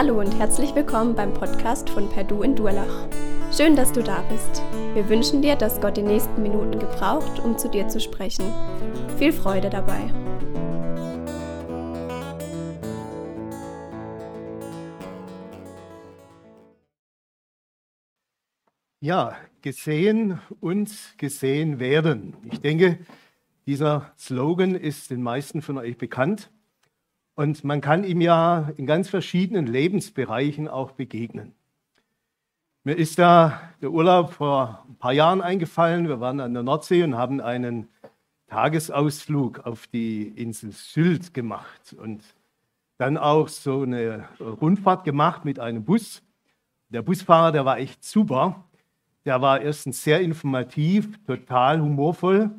Hallo und herzlich willkommen beim Podcast von Perdu in Durlach. Schön, dass du da bist. Wir wünschen dir, dass Gott die nächsten Minuten gebraucht, um zu dir zu sprechen. Viel Freude dabei. Ja, gesehen und gesehen werden. Ich denke, dieser Slogan ist den meisten von euch bekannt. Und man kann ihm ja in ganz verschiedenen Lebensbereichen auch begegnen. Mir ist da der Urlaub vor ein paar Jahren eingefallen. Wir waren an der Nordsee und haben einen Tagesausflug auf die Insel Sylt gemacht und dann auch so eine Rundfahrt gemacht mit einem Bus. Der Busfahrer, der war echt super. Der war erstens sehr informativ, total humorvoll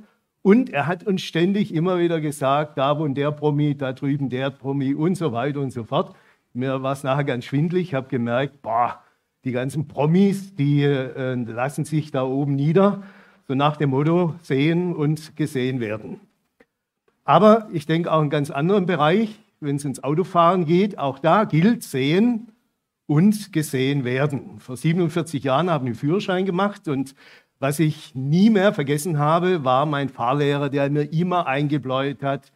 und er hat uns ständig immer wieder gesagt, da wo der Promi, da drüben der Promi und so weiter und so fort. Mir war es nachher ganz schwindlig. Ich habe gemerkt, boah, die ganzen Promis, die äh, lassen sich da oben nieder, so nach dem Motto sehen und gesehen werden. Aber ich denke auch in ganz anderen Bereich, wenn es ins Autofahren geht, auch da gilt sehen und gesehen werden. Vor 47 Jahren habe ich einen Führerschein gemacht und was ich nie mehr vergessen habe, war mein Fahrlehrer, der mir immer eingebläut hat,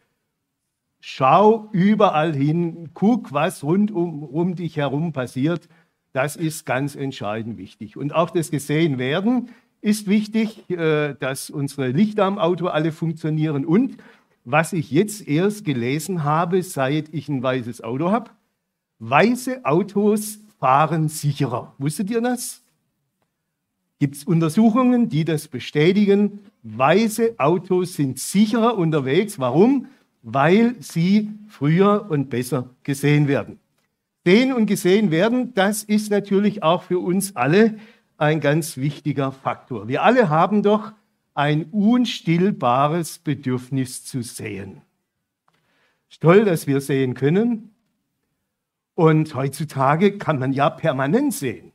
schau überall hin, guck, was rund um, um dich herum passiert. Das ist ganz entscheidend wichtig. Und auch das Gesehenwerden ist wichtig, äh, dass unsere Lichter am Auto alle funktionieren. Und was ich jetzt erst gelesen habe, seit ich ein weißes Auto habe, weiße Autos fahren sicherer. Wusstet ihr das? Gibt es Untersuchungen, die das bestätigen. Weiße Autos sind sicherer unterwegs. Warum? Weil sie früher und besser gesehen werden. Sehen und gesehen werden, das ist natürlich auch für uns alle ein ganz wichtiger Faktor. Wir alle haben doch ein unstillbares Bedürfnis zu sehen. Toll, dass wir sehen können. Und heutzutage kann man ja permanent sehen.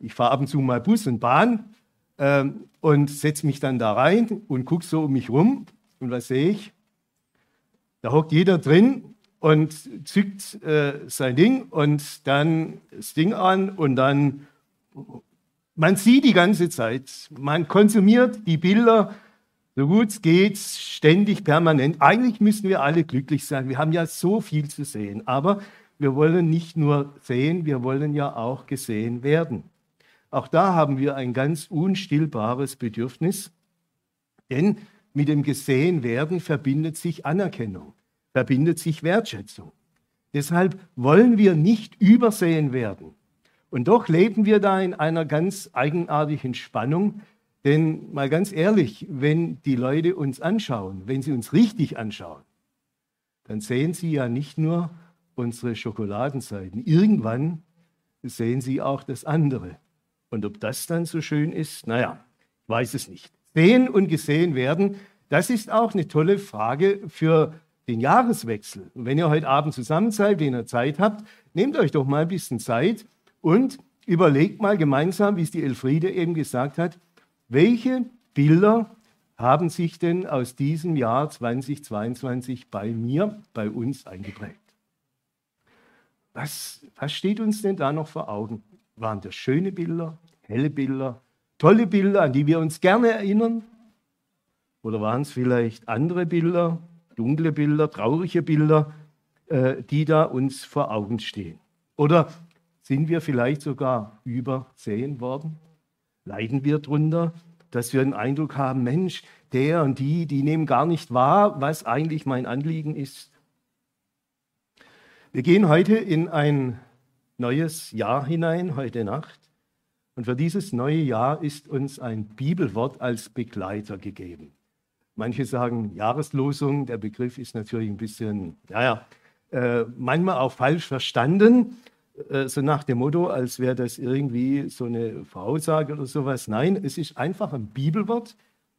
Ich fahre ab und zu mal Bus und Bahn ähm, und setze mich dann da rein und gucke so um mich rum. Und was sehe ich? Da hockt jeder drin und zückt äh, sein Ding und dann das Ding an und dann, man sieht die ganze Zeit, man konsumiert die Bilder, so gut es geht, ständig, permanent. Eigentlich müssen wir alle glücklich sein. Wir haben ja so viel zu sehen, aber wir wollen nicht nur sehen, wir wollen ja auch gesehen werden. Auch da haben wir ein ganz unstillbares Bedürfnis, denn mit dem Gesehenwerden verbindet sich Anerkennung, verbindet sich Wertschätzung. Deshalb wollen wir nicht übersehen werden. Und doch leben wir da in einer ganz eigenartigen Spannung, denn mal ganz ehrlich, wenn die Leute uns anschauen, wenn sie uns richtig anschauen, dann sehen sie ja nicht nur unsere Schokoladenseiten. Irgendwann sehen sie auch das andere. Und ob das dann so schön ist, naja, weiß es nicht. Sehen und gesehen werden, das ist auch eine tolle Frage für den Jahreswechsel. Und wenn ihr heute Abend zusammen seid, wenn ihr Zeit habt, nehmt euch doch mal ein bisschen Zeit und überlegt mal gemeinsam, wie es die Elfriede eben gesagt hat, welche Bilder haben sich denn aus diesem Jahr 2022 bei mir, bei uns eingeprägt? Was, was steht uns denn da noch vor Augen? Waren das schöne Bilder, helle Bilder, tolle Bilder, an die wir uns gerne erinnern? Oder waren es vielleicht andere Bilder, dunkle Bilder, traurige Bilder, äh, die da uns vor Augen stehen? Oder sind wir vielleicht sogar übersehen worden? Leiden wir darunter, dass wir den Eindruck haben, Mensch, der und die, die nehmen gar nicht wahr, was eigentlich mein Anliegen ist? Wir gehen heute in ein neues Jahr hinein, heute Nacht. Und für dieses neue Jahr ist uns ein Bibelwort als Begleiter gegeben. Manche sagen Jahreslosung, der Begriff ist natürlich ein bisschen, naja, äh, manchmal auch falsch verstanden, äh, so nach dem Motto, als wäre das irgendwie so eine Voraussage oder sowas. Nein, es ist einfach ein Bibelwort,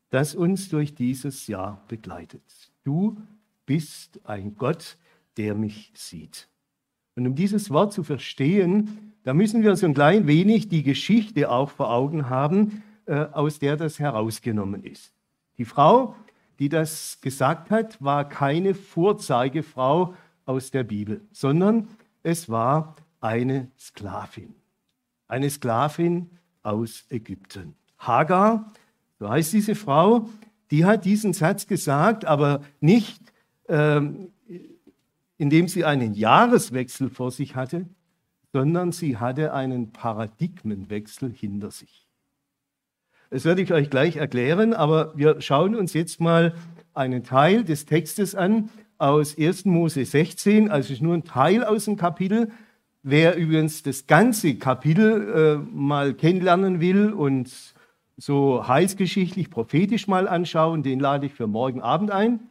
das uns durch dieses Jahr begleitet. Du bist ein Gott, der mich sieht. Und um dieses Wort zu verstehen, da müssen wir so ein klein wenig die Geschichte auch vor Augen haben, äh, aus der das herausgenommen ist. Die Frau, die das gesagt hat, war keine Vorzeigefrau aus der Bibel, sondern es war eine Sklavin. Eine Sklavin aus Ägypten. Hagar, so heißt diese Frau, die hat diesen Satz gesagt, aber nicht, ähm, indem sie einen Jahreswechsel vor sich hatte, sondern sie hatte einen Paradigmenwechsel hinter sich. Das werde ich euch gleich erklären, aber wir schauen uns jetzt mal einen Teil des Textes an aus 1. Mose 16, also ist nur ein Teil aus dem Kapitel. Wer übrigens das ganze Kapitel äh, mal kennenlernen will und so heilsgeschichtlich, prophetisch mal anschauen, den lade ich für morgen Abend ein.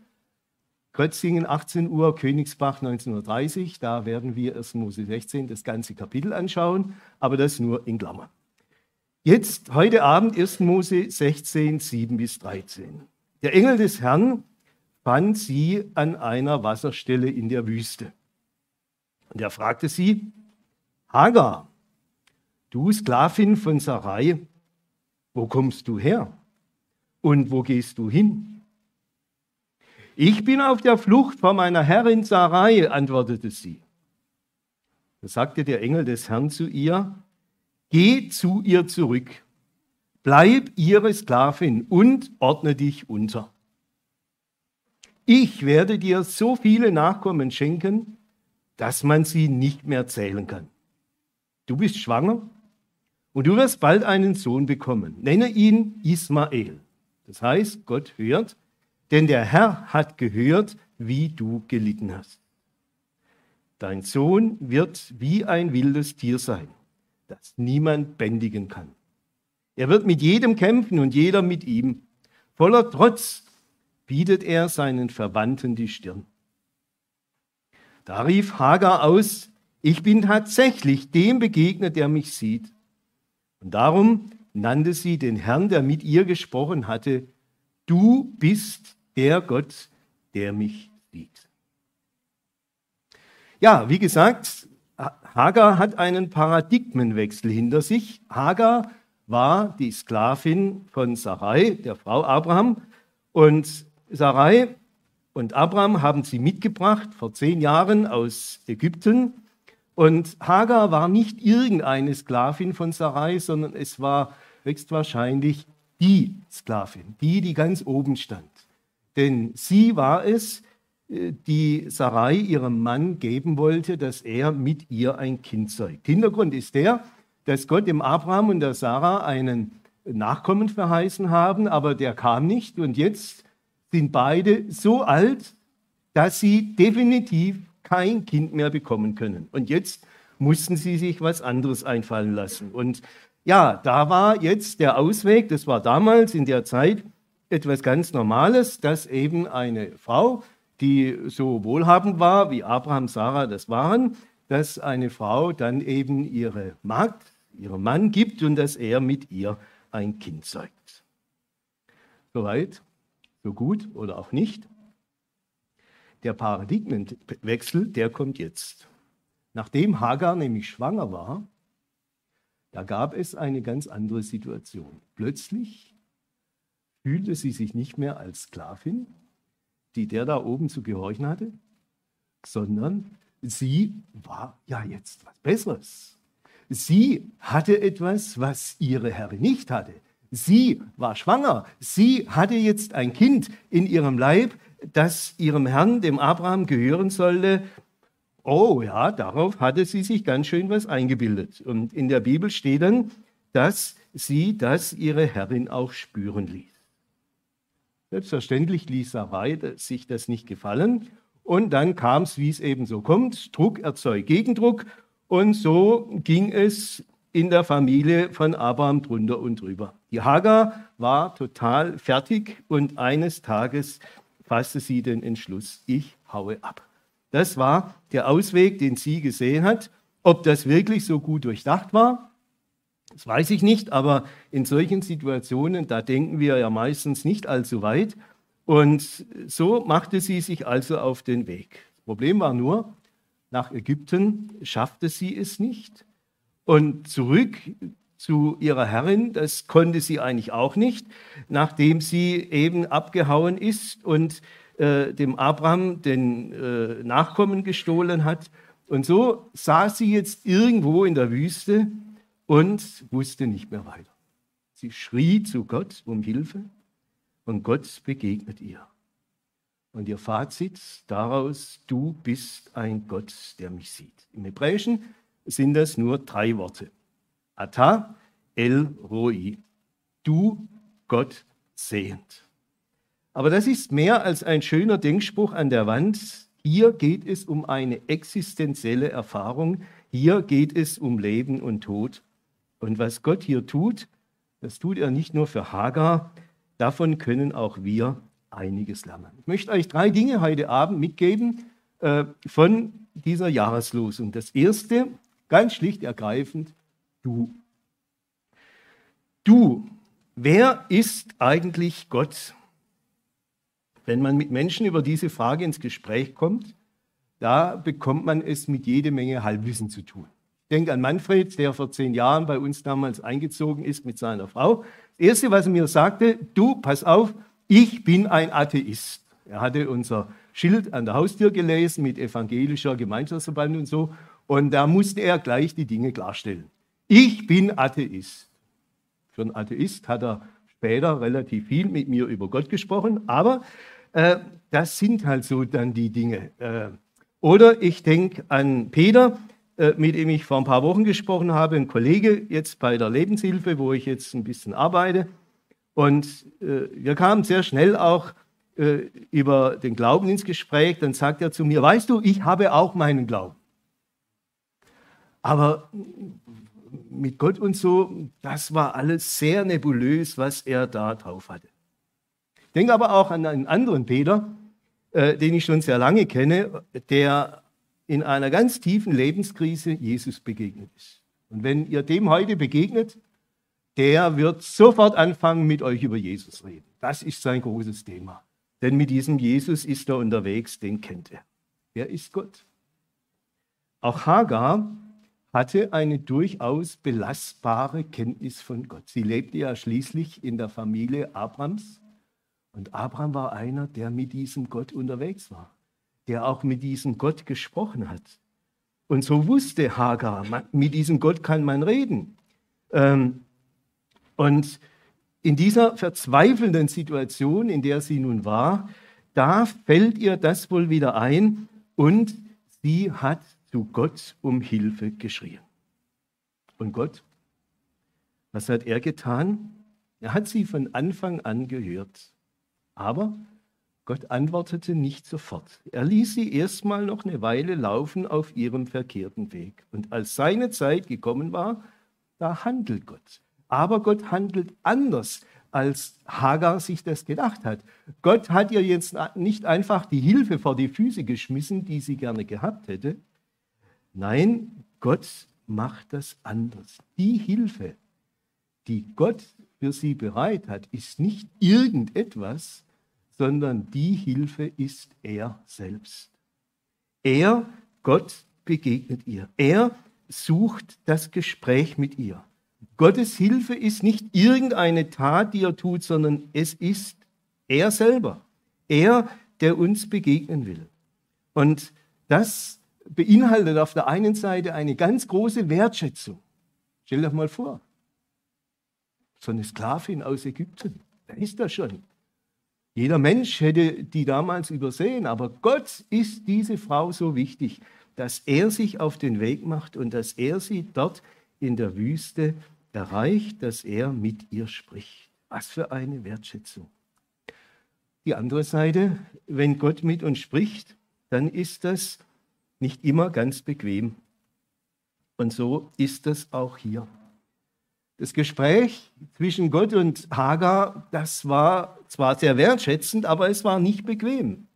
Götzingen 18 Uhr, Königsbach 1930, da werden wir 1. Mose 16 das ganze Kapitel anschauen, aber das nur in Klammern. Jetzt, heute Abend, 1. Mose 16, 7 bis 13. Der Engel des Herrn fand sie an einer Wasserstelle in der Wüste. Und er fragte sie, Hagar, du Sklavin von Sarai, wo kommst du her? Und wo gehst du hin? Ich bin auf der Flucht vor meiner Herrin Sarai, antwortete sie. Da sagte der Engel des Herrn zu ihr, Geh zu ihr zurück, bleib ihre Sklavin und ordne dich unter. Ich werde dir so viele Nachkommen schenken, dass man sie nicht mehr zählen kann. Du bist schwanger und du wirst bald einen Sohn bekommen. Nenne ihn Ismael. Das heißt, Gott hört, denn der Herr hat gehört, wie du gelitten hast. Dein Sohn wird wie ein wildes Tier sein das niemand bändigen kann. Er wird mit jedem kämpfen und jeder mit ihm. Voller Trotz bietet er seinen Verwandten die Stirn. Da rief Hagar aus, ich bin tatsächlich dem begegnet, der mich sieht. Und darum nannte sie den Herrn, der mit ihr gesprochen hatte, du bist der Gott, der mich sieht. Ja, wie gesagt, Hagar hat einen Paradigmenwechsel hinter sich. Hagar war die Sklavin von Sarai, der Frau Abraham. Und Sarai und Abraham haben sie mitgebracht vor zehn Jahren aus Ägypten. Und Hagar war nicht irgendeine Sklavin von Sarai, sondern es war höchstwahrscheinlich die Sklavin, die, die ganz oben stand. Denn sie war es, die Sarai ihrem Mann geben wollte, dass er mit ihr ein Kind zeugt. Hintergrund ist der, dass Gott dem Abraham und der Sarah einen Nachkommen verheißen haben, aber der kam nicht und jetzt sind beide so alt, dass sie definitiv kein Kind mehr bekommen können. Und jetzt mussten sie sich was anderes einfallen lassen. Und ja, da war jetzt der Ausweg, das war damals in der Zeit etwas ganz Normales, dass eben eine Frau die so wohlhabend war, wie Abraham, Sarah das waren, dass eine Frau dann eben ihre Magd, ihrem Mann gibt und dass er mit ihr ein Kind zeugt. Soweit, so gut oder auch nicht. Der Paradigmenwechsel, der kommt jetzt. Nachdem Hagar nämlich schwanger war, da gab es eine ganz andere Situation. Plötzlich fühlte sie sich nicht mehr als Sklavin, die der da oben zu gehorchen hatte, sondern sie war ja jetzt was Besseres. Sie hatte etwas, was ihre Herrin nicht hatte. Sie war schwanger. Sie hatte jetzt ein Kind in ihrem Leib, das ihrem Herrn, dem Abraham, gehören sollte. Oh ja, darauf hatte sie sich ganz schön was eingebildet. Und in der Bibel steht dann, dass sie das ihre Herrin auch spüren ließ. Selbstverständlich ließ Sarai sich das nicht gefallen. Und dann kam es, wie es eben so kommt. Druck erzeugt Gegendruck. Und so ging es in der Familie von Abraham drunter und drüber. Die Hagar war total fertig und eines Tages fasste sie den Entschluss, ich haue ab. Das war der Ausweg, den sie gesehen hat. Ob das wirklich so gut durchdacht war, das weiß ich nicht, aber in solchen Situationen, da denken wir ja meistens nicht allzu weit. Und so machte sie sich also auf den Weg. Das Problem war nur, nach Ägypten schaffte sie es nicht. Und zurück zu ihrer Herrin, das konnte sie eigentlich auch nicht, nachdem sie eben abgehauen ist und äh, dem Abraham den äh, Nachkommen gestohlen hat. Und so saß sie jetzt irgendwo in der Wüste und wusste nicht mehr weiter. Sie schrie zu Gott um Hilfe und Gott begegnet ihr. Und ihr Fazit daraus, du bist ein Gott, der mich sieht. Im Hebräischen sind das nur drei Worte. Ata El Roi. Du Gott sehend. Aber das ist mehr als ein schöner Denkspruch an der Wand. Hier geht es um eine existenzielle Erfahrung. Hier geht es um Leben und Tod. Und was Gott hier tut, das tut er nicht nur für Hagar, davon können auch wir einiges lernen. Ich möchte euch drei Dinge heute Abend mitgeben äh, von dieser Jahreslosung. Das erste, ganz schlicht ergreifend, du. Du, wer ist eigentlich Gott? Wenn man mit Menschen über diese Frage ins Gespräch kommt, da bekommt man es mit jede Menge Halbwissen zu tun. Denke an Manfred, der vor zehn Jahren bei uns damals eingezogen ist mit seiner Frau. Das Erste, was er mir sagte, du, pass auf, ich bin ein Atheist. Er hatte unser Schild an der Haustür gelesen mit evangelischer Gemeinschaftsverband und so. Und da musste er gleich die Dinge klarstellen. Ich bin Atheist. Für einen Atheist hat er später relativ viel mit mir über Gott gesprochen, aber äh, das sind halt so dann die Dinge. Äh, oder ich denke an Peter, mit dem ich vor ein paar Wochen gesprochen habe, ein Kollege jetzt bei der Lebenshilfe, wo ich jetzt ein bisschen arbeite. Und äh, wir kamen sehr schnell auch äh, über den Glauben ins Gespräch. Dann sagt er zu mir, weißt du, ich habe auch meinen Glauben. Aber mit Gott und so, das war alles sehr nebulös, was er da drauf hatte. Ich denke aber auch an einen anderen Peter, äh, den ich schon sehr lange kenne, der in einer ganz tiefen Lebenskrise Jesus begegnet ist. Und wenn ihr dem heute begegnet, der wird sofort anfangen, mit euch über Jesus reden. Das ist sein großes Thema. Denn mit diesem Jesus ist er unterwegs, den kennt er. Wer ist Gott? Auch Hagar hatte eine durchaus belastbare Kenntnis von Gott. Sie lebte ja schließlich in der Familie Abrams und Abraham war einer, der mit diesem Gott unterwegs war, der auch mit diesem Gott gesprochen hat. Und so wusste Hagar, mit diesem Gott kann man reden. Ähm, und in dieser verzweifelnden Situation, in der sie nun war, da fällt ihr das wohl wieder ein und sie hat zu Gott um Hilfe geschrien. Und Gott, was hat er getan? Er hat sie von Anfang an gehört. Aber Gott antwortete nicht sofort. Er ließ sie erstmal noch eine Weile laufen auf ihrem verkehrten Weg. Und als seine Zeit gekommen war, da handelt Gott. Aber Gott handelt anders, als Hagar sich das gedacht hat. Gott hat ihr jetzt nicht einfach die Hilfe vor die Füße geschmissen, die sie gerne gehabt hätte. Nein, Gott macht das anders. Die Hilfe, die Gott für sie bereit hat, ist nicht irgendetwas, sondern die Hilfe ist er selbst. Er, Gott, begegnet ihr. Er sucht das Gespräch mit ihr. Gottes Hilfe ist nicht irgendeine Tat, die er tut, sondern es ist er selber. Er, der uns begegnen will. Und das beinhaltet auf der einen Seite eine ganz große Wertschätzung. Stell dir mal vor, so eine Sklavin aus Ägypten, da ist das schon. Jeder Mensch hätte die damals übersehen, aber Gott ist diese Frau so wichtig, dass er sich auf den Weg macht und dass er sie dort in der Wüste erreicht, dass er mit ihr spricht. Was für eine Wertschätzung. Die andere Seite, wenn Gott mit uns spricht, dann ist das nicht immer ganz bequem. Und so ist das auch hier. Das Gespräch zwischen Gott und Hagar, das war zwar sehr wertschätzend, aber es war nicht bequem.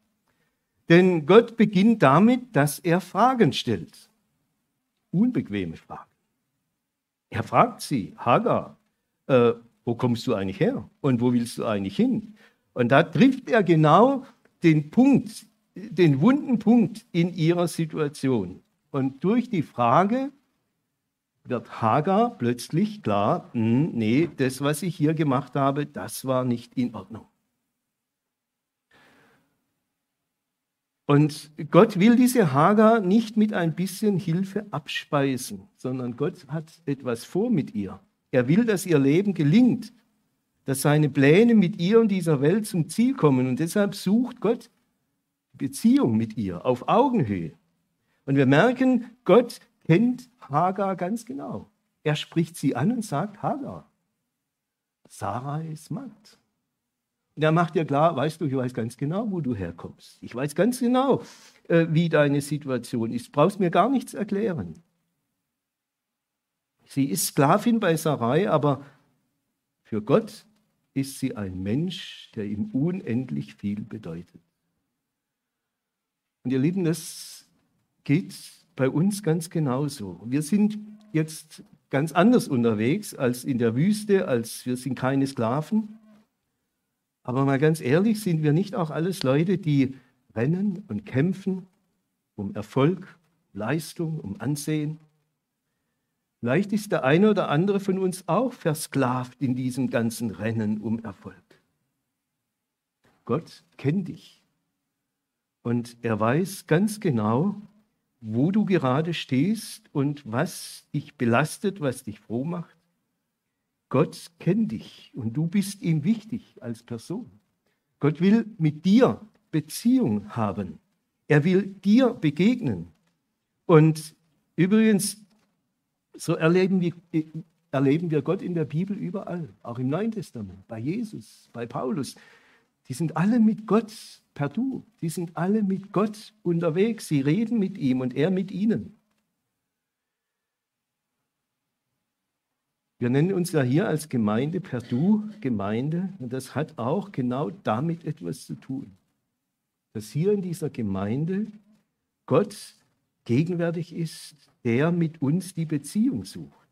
Denn Gott beginnt damit, dass er Fragen stellt. Unbequeme Fragen. Er fragt sie, Hagar, äh, wo kommst du eigentlich her und wo willst du eigentlich hin? Und da trifft er genau den Punkt, den wunden Punkt in ihrer Situation. Und durch die Frage, wird Hagar plötzlich klar, hm, nee, das, was ich hier gemacht habe, das war nicht in Ordnung. Und Gott will diese Hagar nicht mit ein bisschen Hilfe abspeisen, sondern Gott hat etwas vor mit ihr. Er will, dass ihr Leben gelingt, dass seine Pläne mit ihr und dieser Welt zum Ziel kommen. Und deshalb sucht Gott Beziehung mit ihr auf Augenhöhe. Und wir merken, Gott kennt Hagar ganz genau. Er spricht sie an und sagt, Hagar, Sarah ist matt. Und er macht dir klar, weißt du, ich weiß ganz genau, wo du herkommst. Ich weiß ganz genau, äh, wie deine Situation ist. Du brauchst mir gar nichts erklären. Sie ist Sklavin bei Sarai, aber für Gott ist sie ein Mensch, der ihm unendlich viel bedeutet. Und ihr Lieben, das geht bei uns ganz genauso. Wir sind jetzt ganz anders unterwegs als in der Wüste, als wir sind keine Sklaven. Aber mal ganz ehrlich, sind wir nicht auch alles Leute, die rennen und kämpfen um Erfolg, Leistung, um Ansehen? Vielleicht ist der eine oder andere von uns auch versklavt in diesem ganzen Rennen um Erfolg. Gott kennt dich und er weiß ganz genau, wo du gerade stehst und was dich belastet, was dich froh macht. Gott kennt dich und du bist ihm wichtig als Person. Gott will mit dir Beziehung haben. Er will dir begegnen. Und übrigens, so erleben wir, erleben wir Gott in der Bibel überall, auch im Neuen Testament, bei Jesus, bei Paulus. Die sind alle mit Gott per Du. Die sind alle mit Gott unterwegs. Sie reden mit ihm und er mit ihnen. Wir nennen uns ja hier als Gemeinde per Du Gemeinde und das hat auch genau damit etwas zu tun. Dass hier in dieser Gemeinde Gott gegenwärtig ist, der mit uns die Beziehung sucht.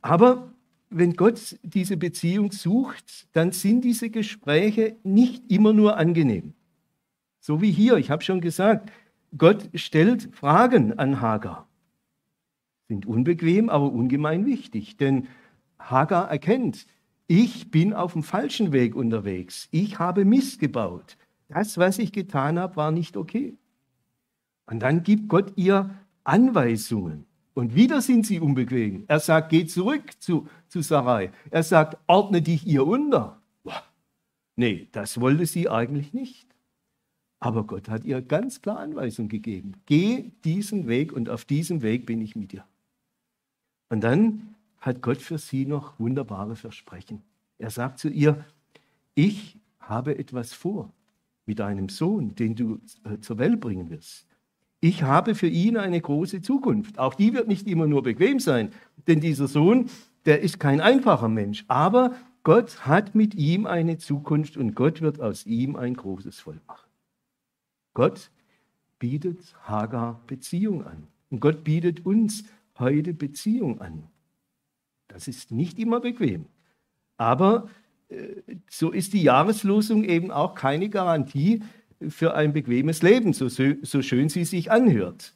Aber wenn Gott diese Beziehung sucht, dann sind diese Gespräche nicht immer nur angenehm. So wie hier, ich habe schon gesagt, Gott stellt Fragen an Hagar. Sind unbequem, aber ungemein wichtig, denn Hagar erkennt, ich bin auf dem falschen Weg unterwegs. Ich habe Mist gebaut. Das, was ich getan habe, war nicht okay. Und dann gibt Gott ihr Anweisungen. Und wieder sind sie unbequem. Er sagt, geh zurück zu, zu Sarai. Er sagt, ordne dich ihr unter. Nee, das wollte sie eigentlich nicht. Aber Gott hat ihr ganz klar Anweisung gegeben. Geh diesen Weg und auf diesem Weg bin ich mit dir. Und dann hat Gott für sie noch wunderbare Versprechen. Er sagt zu ihr, ich habe etwas vor mit deinem Sohn, den du äh, zur Welt bringen wirst. Ich habe für ihn eine große Zukunft. Auch die wird nicht immer nur bequem sein, denn dieser Sohn, der ist kein einfacher Mensch. Aber Gott hat mit ihm eine Zukunft und Gott wird aus ihm ein großes Volk machen. Gott bietet Hagar Beziehung an. Und Gott bietet uns heute Beziehung an. Das ist nicht immer bequem. Aber äh, so ist die Jahreslosung eben auch keine Garantie, für ein bequemes Leben, so, so schön sie sich anhört.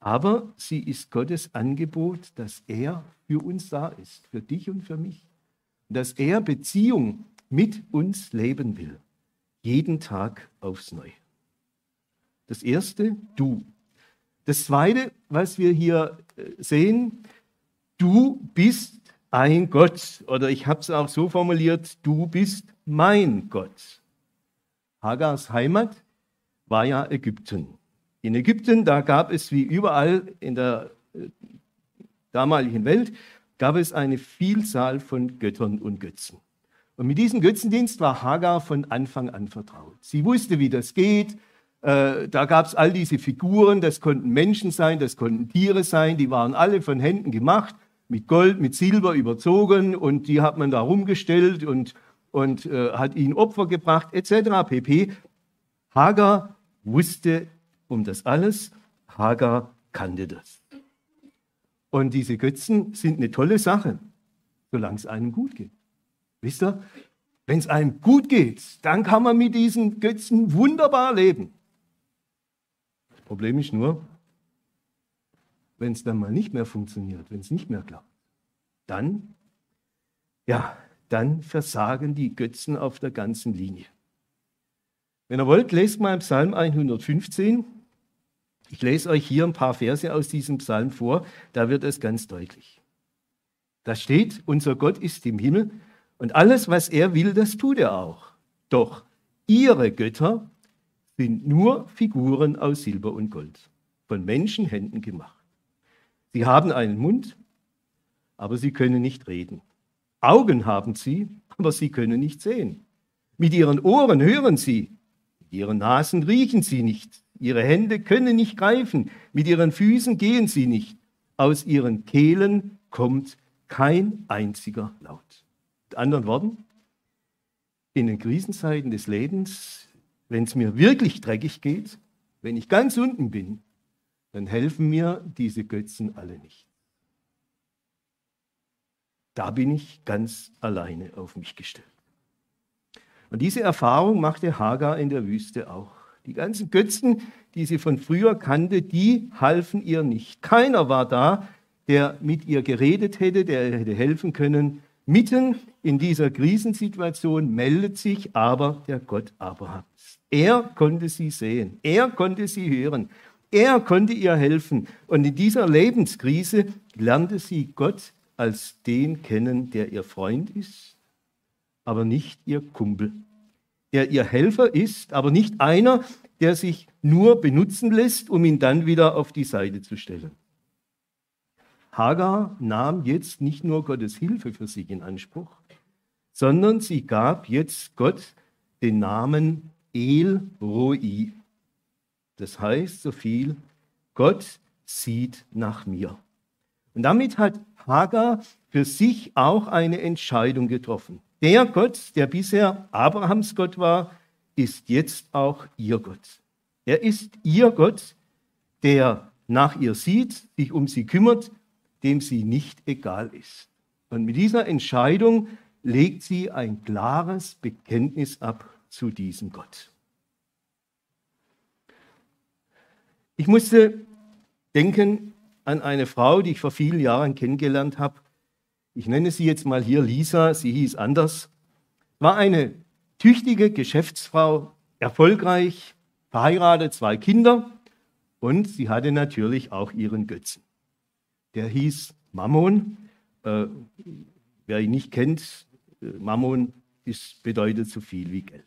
Aber sie ist Gottes Angebot, dass er für uns da ist, für dich und für mich. Dass er Beziehung mit uns leben will, jeden Tag aufs Neue. Das erste, du. Das zweite, was wir hier äh, sehen, du bist ein Gott. Oder ich habe es auch so formuliert, du bist mein Gott. Hagars Heimat war ja Ägypten. In Ägypten, da gab es wie überall in der äh, damaligen Welt, gab es eine Vielzahl von Göttern und Götzen. Und mit diesem Götzendienst war Hagar von Anfang an vertraut. Sie wusste, wie das geht. Äh, da gab es all diese Figuren, das konnten Menschen sein, das konnten Tiere sein, die waren alle von Händen gemacht, mit Gold, mit Silber überzogen und die hat man da rumgestellt und und äh, hat ihnen Opfer gebracht, etc. pp. Hagar wusste um das alles, Hagar kannte das. Und diese Götzen sind eine tolle Sache, solange es einem gut geht. Wisst ihr, wenn es einem gut geht, dann kann man mit diesen Götzen wunderbar leben. Das Problem ist nur, wenn es dann mal nicht mehr funktioniert, wenn es nicht mehr klappt, dann, ja, dann versagen die Götzen auf der ganzen Linie. Wenn ihr wollt, lest mal Psalm 115. Ich lese euch hier ein paar Verse aus diesem Psalm vor, da wird es ganz deutlich. Da steht, unser Gott ist im Himmel und alles, was er will, das tut er auch. Doch ihre Götter sind nur Figuren aus Silber und Gold, von Menschenhänden gemacht. Sie haben einen Mund, aber sie können nicht reden. Augen haben sie, aber sie können nicht sehen. Mit ihren Ohren hören sie, mit ihren Nasen riechen sie nicht. Ihre Hände können nicht greifen, mit ihren Füßen gehen sie nicht. Aus ihren Kehlen kommt kein einziger Laut. Mit anderen Worten, in den Krisenzeiten des Lebens, wenn es mir wirklich dreckig geht, wenn ich ganz unten bin, dann helfen mir diese Götzen alle nicht. Da bin ich ganz alleine auf mich gestellt. Und diese Erfahrung machte Hagar in der Wüste auch. Die ganzen Götzen, die sie von früher kannte, die halfen ihr nicht. Keiner war da, der mit ihr geredet hätte, der ihr hätte helfen können. Mitten in dieser Krisensituation meldet sich aber der Gott Abrahams. Er konnte sie sehen, er konnte sie hören, er konnte ihr helfen. Und in dieser Lebenskrise lernte sie Gott als den kennen, der ihr Freund ist, aber nicht ihr Kumpel. Der ihr Helfer ist, aber nicht einer, der sich nur benutzen lässt, um ihn dann wieder auf die Seite zu stellen. Hagar nahm jetzt nicht nur Gottes Hilfe für sich in Anspruch, sondern sie gab jetzt Gott den Namen El Roi. Das heißt so viel, Gott sieht nach mir. Und damit hat Hagar für sich auch eine Entscheidung getroffen. Der Gott, der bisher Abrahams Gott war, ist jetzt auch ihr Gott. Er ist ihr Gott, der nach ihr sieht, sich um sie kümmert, dem sie nicht egal ist. Und mit dieser Entscheidung legt sie ein klares Bekenntnis ab zu diesem Gott. Ich musste denken an eine Frau, die ich vor vielen Jahren kennengelernt habe. Ich nenne sie jetzt mal hier Lisa, sie hieß anders. War eine tüchtige Geschäftsfrau, erfolgreich, verheiratet, zwei Kinder und sie hatte natürlich auch ihren Götzen der hieß Mammon. Äh, wer ihn nicht kennt, äh, Mammon ist, bedeutet so viel wie Geld.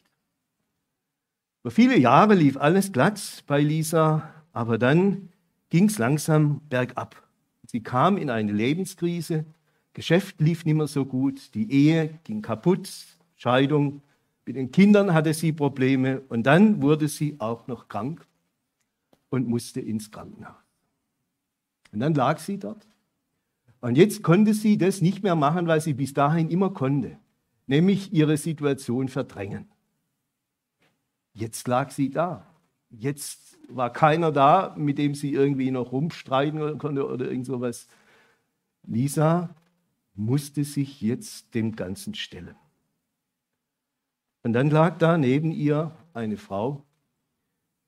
Über viele Jahre lief alles glatt bei Lisa, aber dann ging es langsam bergab. Sie kam in eine Lebenskrise, Geschäft lief nicht mehr so gut, die Ehe ging kaputt, Scheidung, mit den Kindern hatte sie Probleme und dann wurde sie auch noch krank und musste ins Krankenhaus. Und dann lag sie dort. Und jetzt konnte sie das nicht mehr machen, was sie bis dahin immer konnte, nämlich ihre Situation verdrängen. Jetzt lag sie da. Jetzt war keiner da, mit dem sie irgendwie noch rumstreiten konnte oder irgend sowas. Lisa musste sich jetzt dem Ganzen stellen. Und dann lag da neben ihr eine Frau,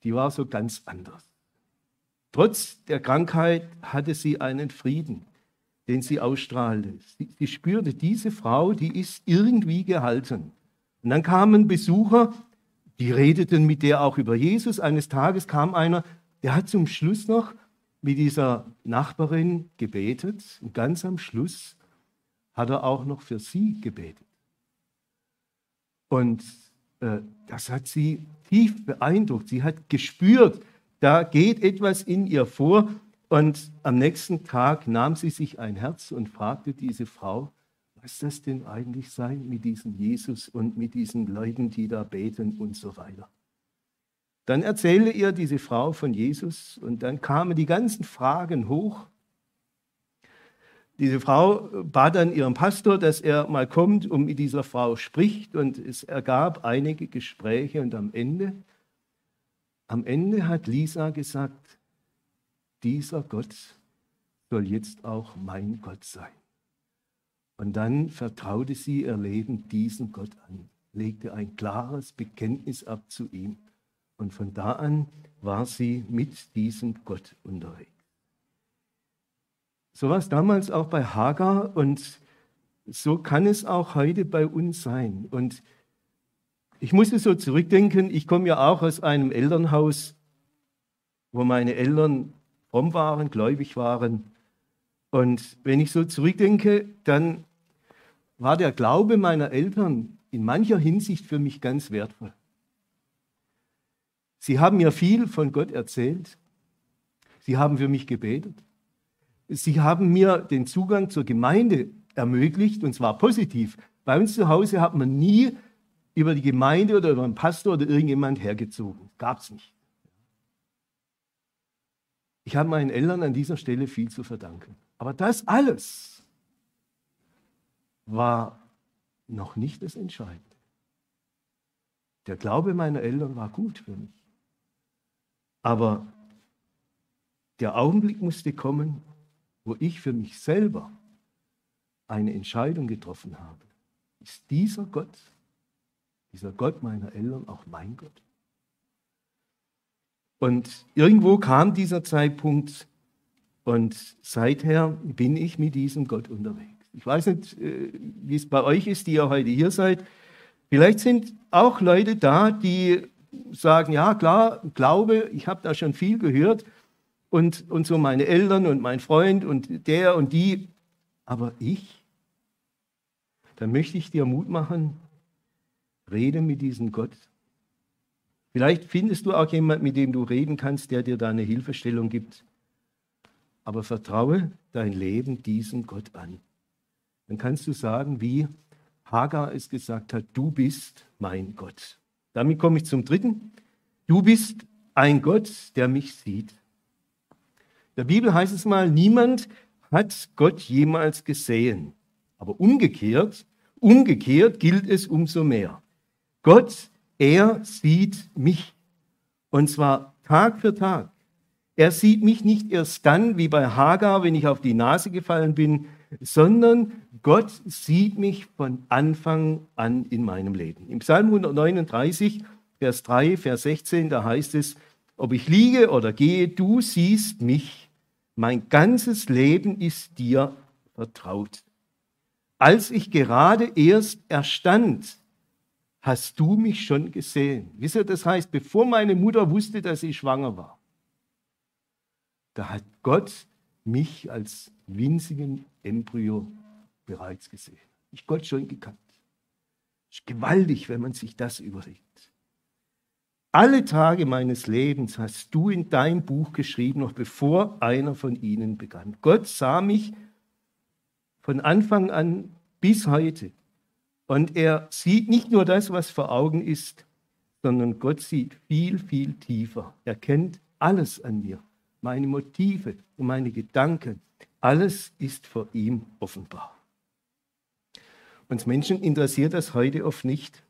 die war so ganz anders. Trotz der Krankheit hatte sie einen Frieden, den sie ausstrahlte. Sie, sie, spürte, diese Frau, die ist irgendwie gehalten. Und dann kamen Besucher, die redeten mit der auch über Jesus. Eines Tages kam einer, der hat zum Schluss noch mit dieser Nachbarin gebetet. Und ganz am Schluss hat er auch noch für sie gebetet. Und äh, das hat sie tief beeindruckt. Sie hat gespürt, da geht etwas in ihr vor. Und am nächsten Tag nahm sie sich ein Herz und fragte diese Frau, was das denn eigentlich sei mit diesem Jesus und mit diesen Leuten, die da beten und so weiter. Dann erzählte ihr diese Frau von Jesus und dann kamen die ganzen Fragen hoch. Diese Frau bat dann ihren Pastor, dass er mal kommt und mit dieser Frau spricht und es ergab einige Gespräche und am Ende am Ende hat Lisa gesagt, dieser Gott soll jetzt auch mein Gott sein. Und dann vertraute sie ihr Leben diesem Gott an, legte ein klares Bekenntnis ab zu ihm. Und von da an war sie mit diesem Gott unterwegs. So war es damals auch bei Hagar und so kann es auch heute bei uns sein. Und ich musste so zurückdenken, ich komme ja auch aus einem Elternhaus, wo meine Eltern fromm waren, gläubig waren. Und wenn ich so zurückdenke, dann war der Glaube meiner Eltern in mancher Hinsicht für mich ganz wertvoll. Sie haben mir viel von Gott erzählt. Sie haben für mich gebetet. Sie haben mir den Zugang zur Gemeinde ermöglicht, und zwar positiv. Bei uns zu Hause hat man nie über die Gemeinde oder über einen Pastor oder irgendjemand hergezogen. Gab es nicht. Ich habe meinen Eltern an dieser Stelle viel zu verdanken. Aber das alles war noch nicht das Entscheidende. Der Glaube meiner Eltern war gut für mich. Aber der Augenblick musste kommen, wo ich für mich selber eine Entscheidung getroffen habe. Ist dieser Gott, dieser Gott meiner Eltern auch mein Gott? Und irgendwo kam dieser Zeitpunkt und seither bin ich mit diesem Gott unterwegs. Ich weiß nicht, äh, wie es bei euch ist, die ihr heute hier seid. Vielleicht sind auch Leute da, die sagen, ja klar, Glaube, ich habe da schon viel gehört und, und so meine Eltern und mein Freund und der und die, aber ich, dann möchte ich dir Mut machen, rede mit diesem Gott. Vielleicht findest du auch jemanden, mit dem du reden kannst, der dir da eine Hilfestellung gibt. Aber vertraue dein Leben diesem Gott an. Dann kannst du sagen, wie Hagar es gesagt hat, du bist mein Gott. Damit komme ich zum dritten. Du bist ein Gott, der mich sieht. In der Bibel heißt es mal, niemand hat Gott jemals gesehen. Aber umgekehrt, umgekehrt gilt es umso mehr. Gott, er sieht mich. Und zwar Tag für Tag. Er sieht mich nicht erst dann, wie bei Hagar, wenn ich auf die Nase gefallen bin, sondern Gott sieht mich von Anfang an in meinem Leben. Im Psalm 139, Vers 3, Vers 16, da heißt es, ob ich liege oder gehe, du siehst mich, mein ganzes Leben ist dir vertraut. Als ich gerade erst erstand, hast du mich schon gesehen. Wisst ihr, das heißt, bevor meine Mutter wusste, dass sie schwanger war, da hat Gott mich als winzigen Embryo bereits gesehen. Ich Gott schon gekannt. Ist gewaltig, wenn man sich das überlegt. Alle Tage meines Lebens hast du in dein Buch geschrieben, noch bevor einer von ihnen begann. Gott sah mich von Anfang an bis heute. Und er sieht nicht nur das, was vor Augen ist, sondern Gott sieht viel, viel tiefer. Er kennt alles an mir, meine Motive und meine Gedanken. Alles ist vor ihm offenbar. Uns Menschen interessiert das heute oft nicht.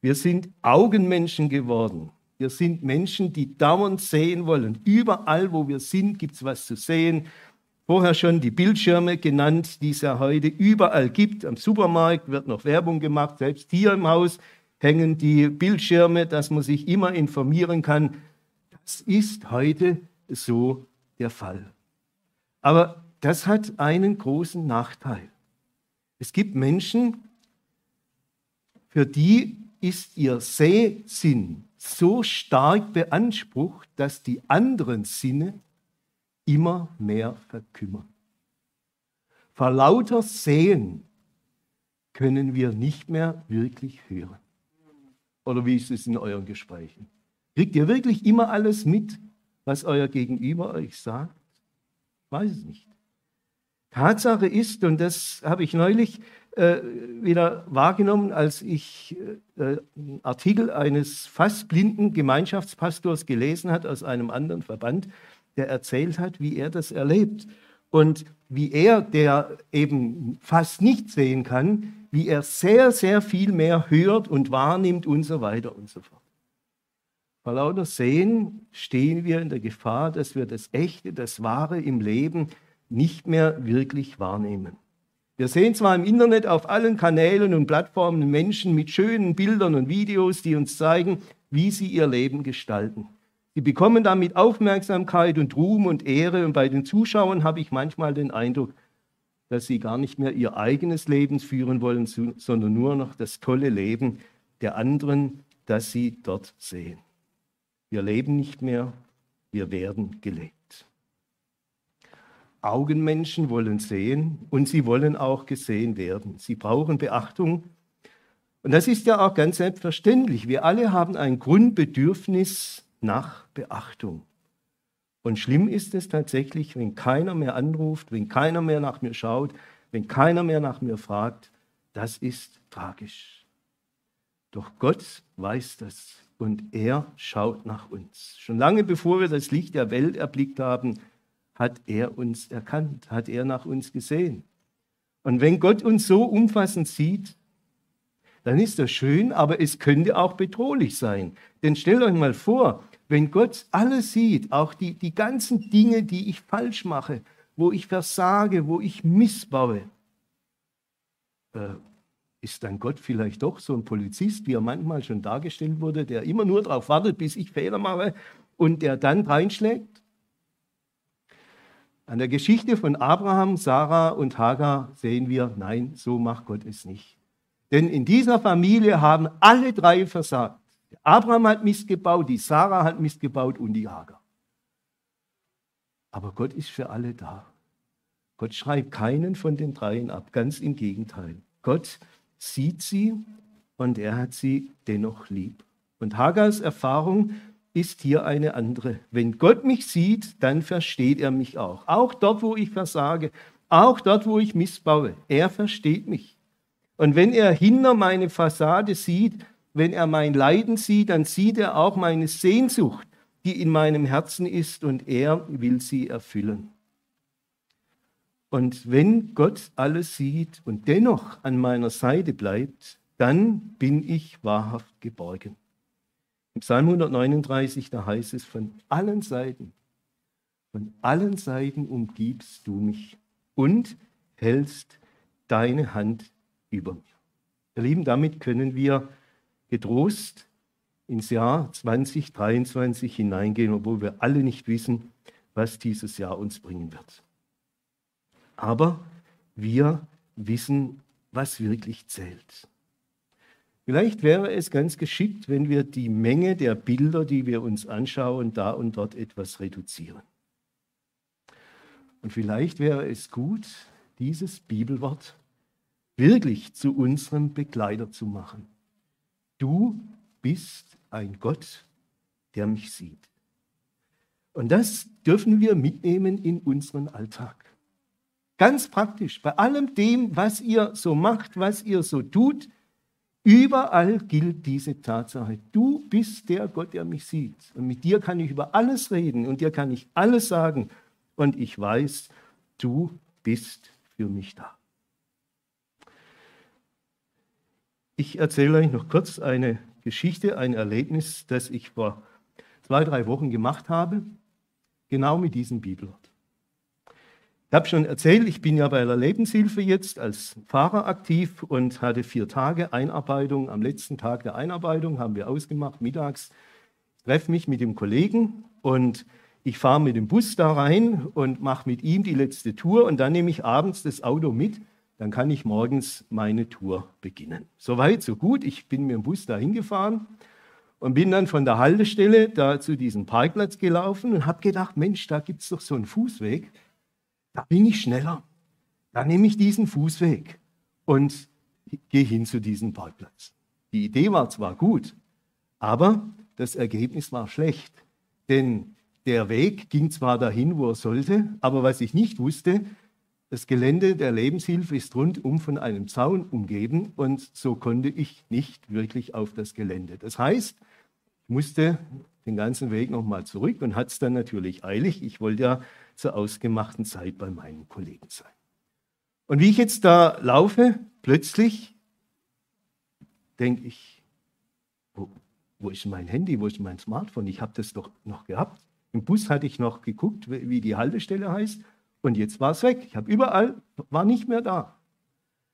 Wir sind Augenmenschen geworden. Wir sind Menschen, die dauernd sehen wollen. Überall, wo wir sind, gibt es was zu sehen. Vorher schon die Bildschirme genannt, die es ja heute überall gibt. Am Supermarkt wird noch Werbung gemacht. Selbst hier im Haus hängen die Bildschirme, dass man sich immer informieren kann. Das ist heute so der Fall. Aber das hat einen großen Nachteil. Es gibt Menschen, für die ist ihr Sehsinn so stark beansprucht, dass die anderen Sinne immer mehr verkümmern. Vor lauter Sehen können wir nicht mehr wirklich hören. Oder wie ist es in euren Gesprächen? Kriegt ihr wirklich immer alles mit, was euer Gegenüber euch sagt? Weiß es nicht. Tatsache ist, und das habe ich neulich äh, wieder wahrgenommen, als ich äh, einen Artikel eines fast blinden Gemeinschaftspastors gelesen hat aus einem anderen Verband, der erzählt hat, wie er das erlebt und wie er, der eben fast nicht sehen kann, wie er sehr, sehr viel mehr hört und wahrnimmt und so weiter und so fort. Vor lauter Sehen stehen wir in der Gefahr, dass wir das Echte, das Wahre im Leben nicht mehr wirklich wahrnehmen. Wir sehen zwar im Internet auf allen Kanälen und Plattformen Menschen mit schönen Bildern und Videos, die uns zeigen, wie sie ihr Leben gestalten. Sie bekommen damit Aufmerksamkeit und Ruhm und Ehre und bei den Zuschauern habe ich manchmal den Eindruck, dass sie gar nicht mehr ihr eigenes Leben führen wollen, sondern nur noch das tolle Leben, der anderen, dass sie dort sehen. Wir leben nicht mehr, wir werden gelebt. Augenmenschen wollen sehen und sie wollen auch gesehen werden. Sie brauchen Beachtung. Und das ist ja auch ganz selbstverständlich. Wir alle haben ein Grundbedürfnis nach Beachtung. Und schlimm ist es tatsächlich, wenn keiner mehr anruft, wenn keiner mehr nach mir schaut, wenn keiner mehr nach mir fragt. Das ist tragisch. Doch Gott weiß das und er schaut nach uns. Schon lange bevor wir das Licht der Welt erblickt haben, hat er uns erkannt, hat er nach uns gesehen. Und wenn Gott uns so umfassend sieht, dann ist das schön, aber es könnte auch bedrohlich sein. Denn stellt euch mal vor, wenn Gott alles sieht, auch die, die ganzen Dinge, die ich falsch mache, wo ich versage, wo ich missbaue, äh, ist dann Gott vielleicht doch so ein Polizist, wie er manchmal schon dargestellt wurde, der immer nur darauf wartet, bis ich Fehler mache und der dann reinschlägt? An der Geschichte von Abraham, Sarah und Hagar sehen wir, nein, so macht Gott es nicht. Denn in dieser Familie haben alle drei versagt. Abraham hat missgebaut, die Sarah hat missgebaut und die Hagar. Aber Gott ist für alle da. Gott schreibt keinen von den dreien ab, ganz im Gegenteil. Gott sieht sie und er hat sie dennoch lieb. Und Hagars Erfahrung ist hier eine andere. Wenn Gott mich sieht, dann versteht er mich auch. Auch dort, wo ich versage, auch dort, wo ich missbaue. Er versteht mich. Und wenn er hinter meine Fassade sieht, wenn er mein Leiden sieht, dann sieht er auch meine Sehnsucht, die in meinem Herzen ist, und er will sie erfüllen. Und wenn Gott alles sieht und dennoch an meiner Seite bleibt, dann bin ich wahrhaft geborgen. Im Psalm 139, da heißt es, von allen Seiten, von allen Seiten umgibst du mich und hältst deine Hand über mir. Ihr Lieben, damit können wir getrost ins Jahr 2023 hineingehen, obwohl wir alle nicht wissen, was dieses Jahr uns bringen wird. Aber wir wissen, was wirklich zählt. Vielleicht wäre es ganz geschickt, wenn wir die Menge der Bilder, die wir uns anschauen, da und dort etwas reduzieren. Und vielleicht wäre es gut, dieses Bibelwort wirklich zu unserem Begleiter zu machen. Du bist ein Gott, der mich sieht. Und das dürfen wir mitnehmen in unseren Alltag. Ganz praktisch, bei allem dem, was ihr so macht, was ihr so tut, überall gilt diese Tatsache. Du bist der Gott, der mich sieht. Und mit dir kann ich über alles reden und dir kann ich alles sagen. Und ich weiß, du bist für mich da. Ich erzähle euch noch kurz eine Geschichte, ein Erlebnis, das ich vor zwei, drei Wochen gemacht habe, genau mit diesem Bibelwort. Ich habe schon erzählt, ich bin ja bei der Lebenshilfe jetzt als Fahrer aktiv und hatte vier Tage Einarbeitung. Am letzten Tag der Einarbeitung haben wir ausgemacht, mittags treffe mich mit dem Kollegen und ich fahre mit dem Bus da rein und mache mit ihm die letzte Tour und dann nehme ich abends das Auto mit dann kann ich morgens meine Tour beginnen. Soweit, so gut. Ich bin mit dem Bus da hingefahren und bin dann von der Haltestelle da zu diesem Parkplatz gelaufen und habe gedacht, Mensch, da gibt es doch so einen Fußweg. Da bin ich schneller. Da nehme ich diesen Fußweg und gehe hin zu diesem Parkplatz. Die Idee war zwar gut, aber das Ergebnis war schlecht. Denn der Weg ging zwar dahin, wo er sollte, aber was ich nicht wusste, das Gelände der Lebenshilfe ist rundum von einem Zaun umgeben und so konnte ich nicht wirklich auf das Gelände. Das heißt, ich musste den ganzen Weg nochmal zurück und hatte es dann natürlich eilig. Ich wollte ja zur ausgemachten Zeit bei meinen Kollegen sein. Und wie ich jetzt da laufe, plötzlich denke ich, wo, wo, ist mein Handy, wo ist mein Smartphone? Ich habe das doch noch gehabt. Im Bus hatte ich noch geguckt, wie die Haltestelle heißt. Und jetzt war es weg. Ich habe überall, war nicht mehr da.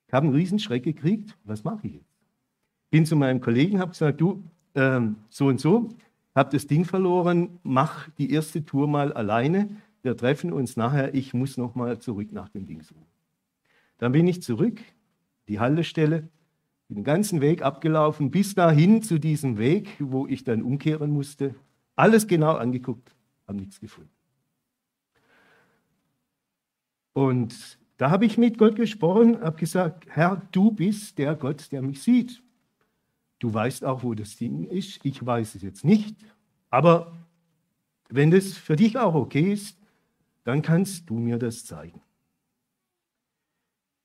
Ich habe einen Riesenschreck gekriegt. Was mache ich jetzt? Bin zu meinem Kollegen, habe gesagt, du, ähm, so und so, habe das Ding verloren, mach die erste Tour mal alleine. Wir treffen uns nachher. Ich muss noch mal zurück nach dem Ding suchen. Dann bin ich zurück, die Haltestelle. Den ganzen Weg abgelaufen, bis dahin zu diesem Weg, wo ich dann umkehren musste. Alles genau angeguckt, habe nichts gefunden. Und da habe ich mit Gott gesprochen, habe gesagt, Herr, du bist der Gott, der mich sieht. Du weißt auch, wo das Ding ist. Ich weiß es jetzt nicht. Aber wenn das für dich auch okay ist, dann kannst du mir das zeigen.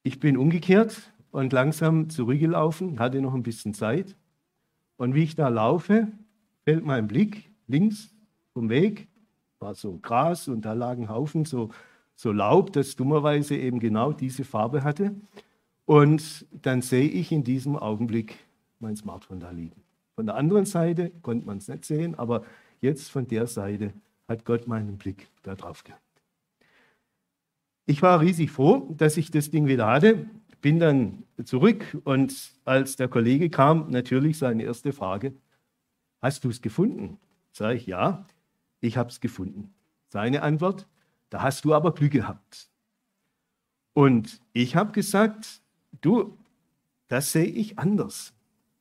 Ich bin umgekehrt und langsam zurückgelaufen, hatte noch ein bisschen Zeit. Und wie ich da laufe, fällt mein Blick links vom Weg, war so Gras und da lagen Haufen so so Laub, das dummerweise eben genau diese Farbe hatte. Und dann sehe ich in diesem Augenblick mein Smartphone da liegen. Von der anderen Seite konnte man es nicht sehen, aber jetzt von der Seite hat Gott meinen Blick da drauf gehabt. Ich war riesig froh, dass ich das Ding wieder hatte, bin dann zurück und als der Kollege kam, natürlich seine erste Frage, hast du es gefunden? Sage ich, ja, ich habe es gefunden. Seine Antwort, da hast du aber Glück gehabt. Und ich habe gesagt, du, das sehe ich anders.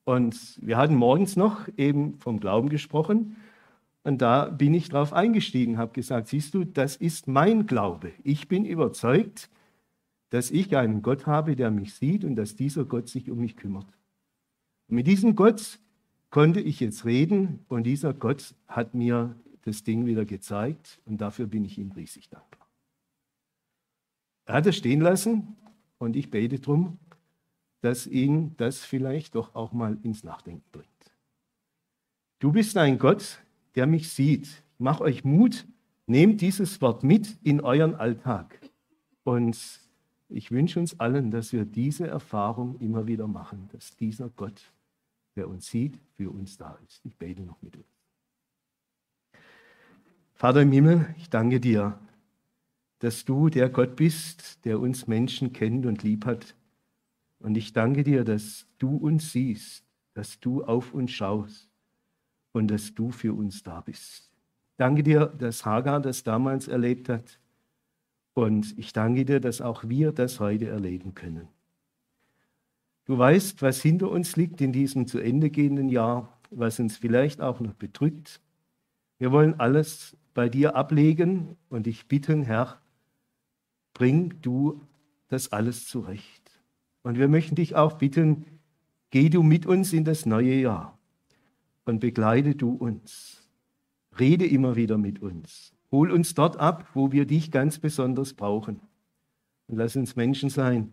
Und wir hatten morgens noch eben vom Glauben gesprochen. Und da bin ich drauf eingestiegen, habe gesagt, siehst du, das ist mein Glaube. Ich bin überzeugt, dass ich einen Gott habe, der mich sieht und dass dieser Gott sich um mich kümmert. Und mit diesem Gott konnte ich jetzt reden und dieser Gott hat mir das Ding wieder gezeigt und dafür bin ich ihm riesig dankbar. Er hat es stehen lassen und ich bete darum, dass ihn das vielleicht doch auch mal ins Nachdenken bringt. Du bist ein Gott, der mich sieht. Mach euch Mut, nehmt dieses Wort mit in euren Alltag. Und ich wünsche uns allen, dass wir diese Erfahrung immer wieder machen, dass dieser Gott, der uns sieht, für uns da ist. Ich bete noch mit uns. Vater im Himmel, ich danke dir, dass du der Gott bist, der uns Menschen kennt und lieb hat. Und ich danke dir, dass du uns siehst, dass du auf uns schaust und dass du für uns da bist. Danke dir, dass Hagar das damals erlebt hat. Und ich danke dir, dass auch wir das heute erleben können. Du weißt, was hinter uns liegt in diesem zu Ende gehenden Jahr, was uns vielleicht auch noch bedrückt. Wir wollen alles bei dir ablegen und dich bitten, Herr, bring du das alles zurecht. Und wir möchten dich auch bitten, geh du mit uns in das neue Jahr und begleite du uns. Rede immer wieder mit uns. Hol uns dort ab, wo wir dich ganz besonders brauchen. Und lass uns Menschen sein,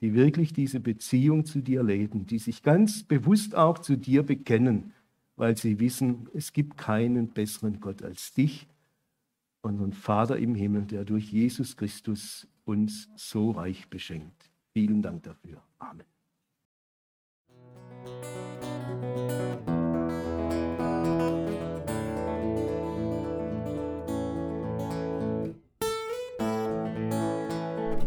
die wirklich diese Beziehung zu dir leben, die sich ganz bewusst auch zu dir bekennen, weil sie wissen, es gibt keinen besseren Gott als dich unseren Vater im Himmel, der durch Jesus Christus uns so reich beschenkt. Vielen Dank dafür. Amen.